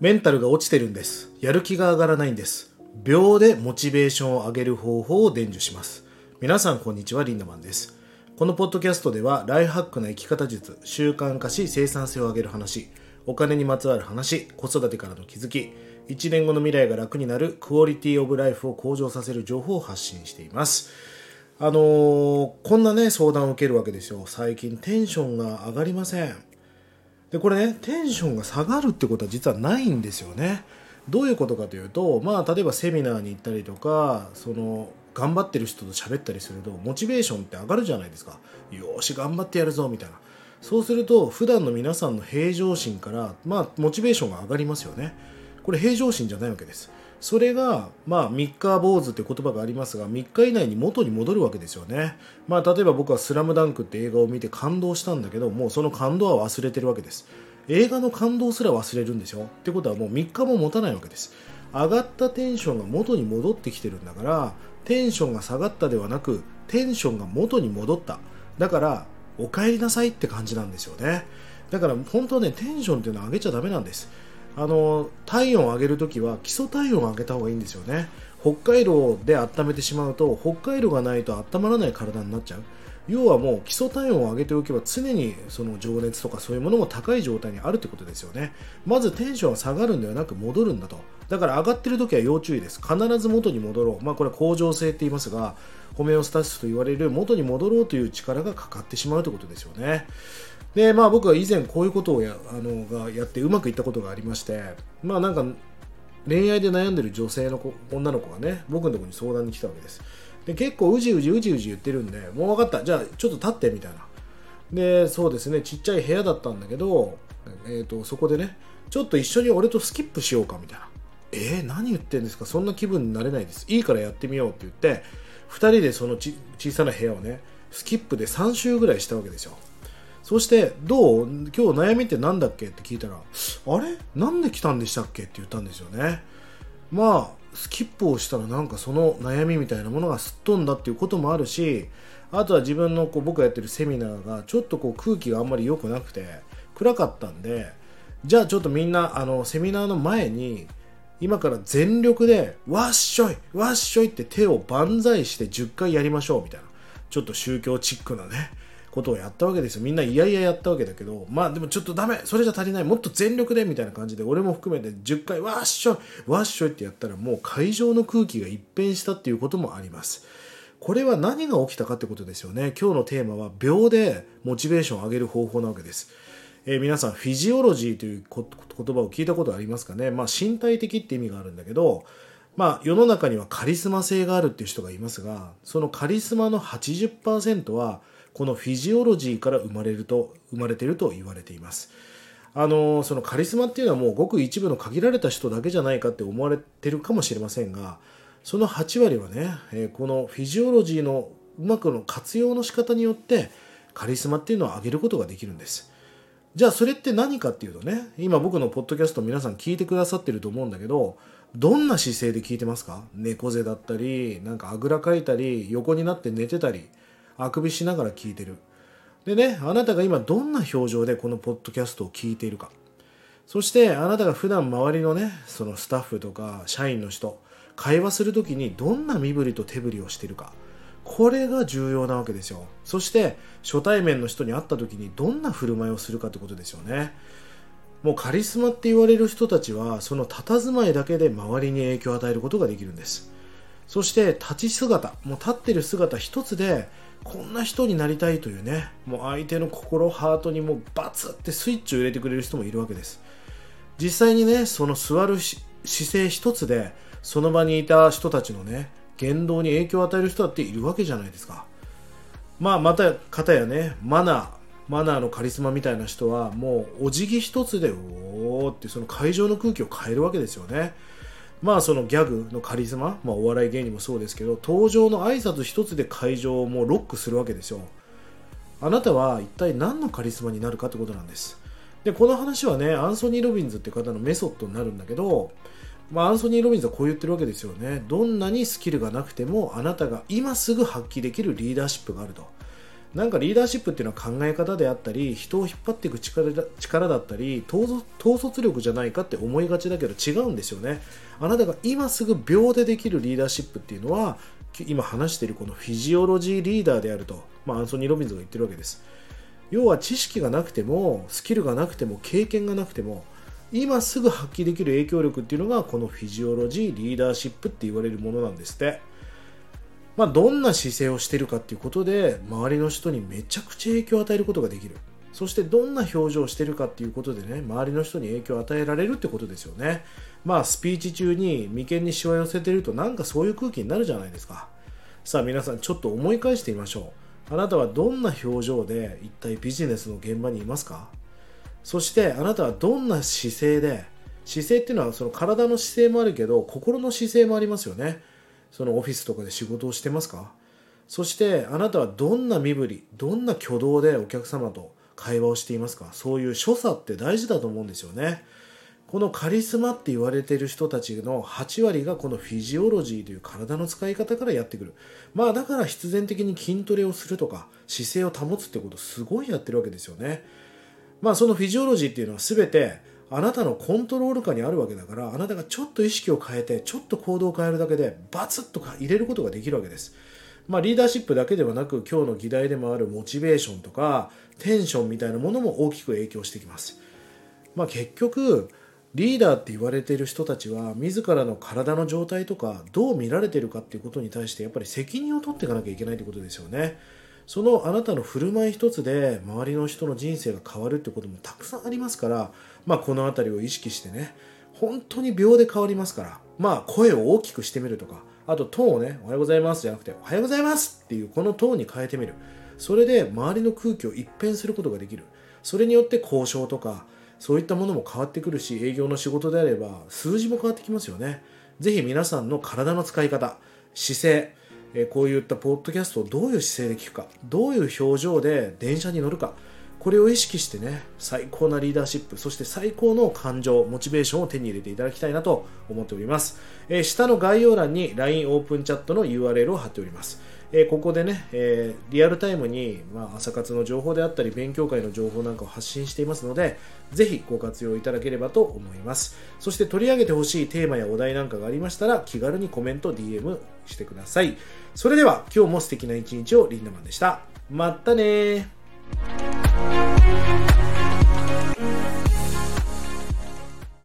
メンタルが落ちてるんです。やる気が上がらないんです。秒でモチベーションを上げる方法を伝授します。皆さんこんにちは、リンダマンです。このポッドキャストでは、ライフハックな生き方術、習慣化し生産性を上げる話、お金にまつわる話、子育てからの気づき、1年後の未来が楽になるクオリティオブライフを向上させる情報を発信しています。あのーこんなね、相談を受けるわけですよ。最近テンションが上がりません。でこれねテンションが下がるってことは実はないんですよね。どういうことかというとまあ例えばセミナーに行ったりとかその頑張ってる人と喋ったりするとモチベーションって上がるじゃないですか。よし頑張ってやるぞみたいな。そうすると普段の皆さんの平常心からまあモチベーションが上がりますよね。これ平常心じゃないわけです。それが、まあ、三日坊主って言葉がありますが、3日以内に元に戻るわけですよね。まあ、例えば僕はスラムダンクって映画を見て感動したんだけど、もうその感動は忘れてるわけです。映画の感動すら忘れるんですよ。ってことはもう3日も持たないわけです。上がったテンションが元に戻ってきてるんだから、テンションが下がったではなく、テンションが元に戻った。だから、お帰りなさいって感じなんですよね。だから本当はね、テンションっていうのは上げちゃダメなんです。あの体温を上げるときは基礎体温を上げた方がいいんですよね。北海道で温めてしまうと北海道がないと温まらない体になっちゃう。要はもう基礎体温を上げておけば常にその情熱とかそういうものも高い状態にあるってことですよね。まずテンションは下がるんではなく戻るんだと。だから上がっている時は要注意です。必ず元に戻ろう。まあこれは恒常性って言いますがホメオスタシスと言われる元に戻ろうという力がかかってしまうということですよね。でまあ僕は以前こういうことをやあのがやってうまくいったことがありましてまあなんか恋愛で悩んでる女性の子女の子がね僕のところに相談に来たわけです。で結構うじうじうじうじ言ってるんでもう分かった。じゃあちょっと立ってみたいな。でそうですねちっちゃい部屋だったんだけど、えー、とそこでねちょっと一緒に俺とスキップしようかみたいな。えー、何言ってんですか？そんな気分になれないです。いいからやってみようって言って2人でそのち小さな部屋をねスキップで3周ぐらいしたわけですよ。そして、どう？今日悩みって何だっけ？って聞いたら、あれ？なんで来たんでしたっけ？って言ったんですよね。まあ、スキップをしたらなんかその悩みみたいなものがすっ飛んだっていうこともあるし、あとは自分のこう僕がやってるセミナーがちょっとこう空気があんまり良くなくて暗かったんで、じゃあちょっとみんなあのセミナーの前に今から全力でわっしょいわっしょいって手を万歳して10回やりましょうみたいなちょっと宗教チックなねことをやったわけですよ。みんないやいややったわけだけどまあでもちょっとダメそれじゃ足りないもっと全力でみたいな感じで俺も含めて10回わっしょいわっしょいってやったらもう会場の空気が一変したっていうこともあります。これは何が起きたかってことですよね。今日のテーマは秒でモチベーションを上げる方法なわけです。えー皆さんフィジオロジーという言葉を聞いたことありますかね、まあ、身体的って意味があるんだけど、まあ、世の中にはカリスマ性があるっていう人がいますがそのカリスマの80%はこのフィジオロジーから生まれると生まれていると言われています。あのそのカリスマっていうのはもうごく一部の限られた人だけじゃないかって思われてるかもしれませんがその8割はね、えこのフィジオロジーのうまくの活用の仕方によってカリスマっていうのを上げることができるんです。じゃあそれって何かっていうとね今僕のポッドキャスト皆さん聞いてくださってると思うんだけどどんな姿勢で聞いてますか？猫背だったりなんかあぐらかいたり横になって寝てたりあくびしながら聞いてる。でねあなたが今どんな表情でこのポッドキャストを聞いているか。そしてあなたが普段周りのねそのスタッフとか社員の人会話する時にどんな身振りと手振りをしているか。これが重要なわけですよ。そして初対面の人に会った時にどんな振る舞いをするかってことですよね。もうカリスマって言われる人たちはその佇まいだけで周りに影響を与えることができるんです。そして立ち姿もう立ってる姿一つでこんな人になりたいというねもう相手の心ハートにもうバツってスイッチを入れてくれる人もいるわけです。実際にねその座る姿勢一つでその場にいた人たちのね言動に影響を与える人だっているわけじゃないですか。まあまた方やねマナーマナーのカリスマみたいな人はもうお辞儀一つでおーってその会場の空気を変えるわけですよね。まあそのギャグのカリスマ、まあ、お笑い芸人もそうですけど登場の挨拶一つで会場をもうロックするわけですよ。あなたは一体何のカリスマになるかってことなんです。でこの話はねアンソニー・ロビンズって方のメソッドになるんだけど、まあ、アンソニー・ロビンズはこう言ってるわけですよね。どんなにスキルがなくてもあなたが今すぐ発揮できるリーダーシップがあると。なんかリーダーシップっていうのは考え方であったり人を引っ張っていく力だ力だったり統率力じゃないかって思いがちだけど違うんですよね。あなたが今すぐ秒でできるリーダーシップっていうのは今話しているこのフィジオロジーリーダーであると、まあ、アンソニー・ロビンズが言ってるわけです。要は知識がなくてもスキルがなくても経験がなくても今すぐ発揮できる影響力っていうのがこのフィジオロジーリーダーシップって言われるものなんですって。まあ、どんな姿勢をしてるかっていうことで周りの人にめちゃくちゃ影響を与えることができる。そしてどんな表情をしてるかっていうことでね周りの人に影響を与えられるってことですよね。まあスピーチ中に眉間にしわ寄せてるとなんかそういう空気になるじゃないですか。さあ皆さんちょっと思い返してみましょう。あなたはどんな表情で一体ビジネスの現場にいますか？そしてあなたはどんな姿勢で姿勢っていうのはその体の姿勢もあるけど心の姿勢もありますよね。そのオフィスとかで仕事をしてますか？そしてあなたはどんな身振りどんな挙動でお客様と会話をしていますか？そういう所作って大事だと思うんですよね。このカリスマって言われている人たちの8割がこのフィジオロジーという体の使い方からやってくる。まあだから必然的に筋トレをするとか姿勢を保つってことすごいやってるわけですよね。まあそのフィジオロジーっていうのは全てあなたのコントロール下にあるわけだからあなたがちょっと意識を変えてちょっと行動を変えるだけでバツッと入れることができるわけです。まあ、リーダーシップだけではなく今日の議題でもあるモチベーションとかテンションみたいなものも大きく影響してきます、まあ、結局リーダーって言われている人たちは自らの体の状態とかどう見られてるかっていうことに対してやっぱり責任を取っていかなきゃいけないということですよね。そのあなたの振る舞い一つで周りの人の人生が変わるってこともたくさんありますから、まあ、この辺りを意識してね本当に秒で変わりますからまあ声を大きくしてみるとかあとトーンをねおはようございますじゃなくておはようございますっていうこのトーンに変えてみる。それで周りの空気を一変することができる。それによって交渉とかそういったものも変わってくるし営業の仕事であれば数字も変わってきますよね。ぜひ皆さんの体の使い方姿勢えこういったポッドキャストをどういう姿勢で聞くかどういう表情で電車に乗るかこれを意識してね最高なリーダーシップそして最高の感情モチベーションを手に入れていただきたいなと思っております、え、下の概要欄に LINE オープンチャットの URL を貼っております。えー、ここでね、えー、リアルタイムに、まあ、朝活の情報であったり、勉強会の情報なんかを発信していますので、ぜひご活用いただければと思います。そして取り上げてほしいテーマやお題なんかがありましたら、気軽にコメント、DM してください。それでは、今日も素敵な一日をリンダマンでした。またね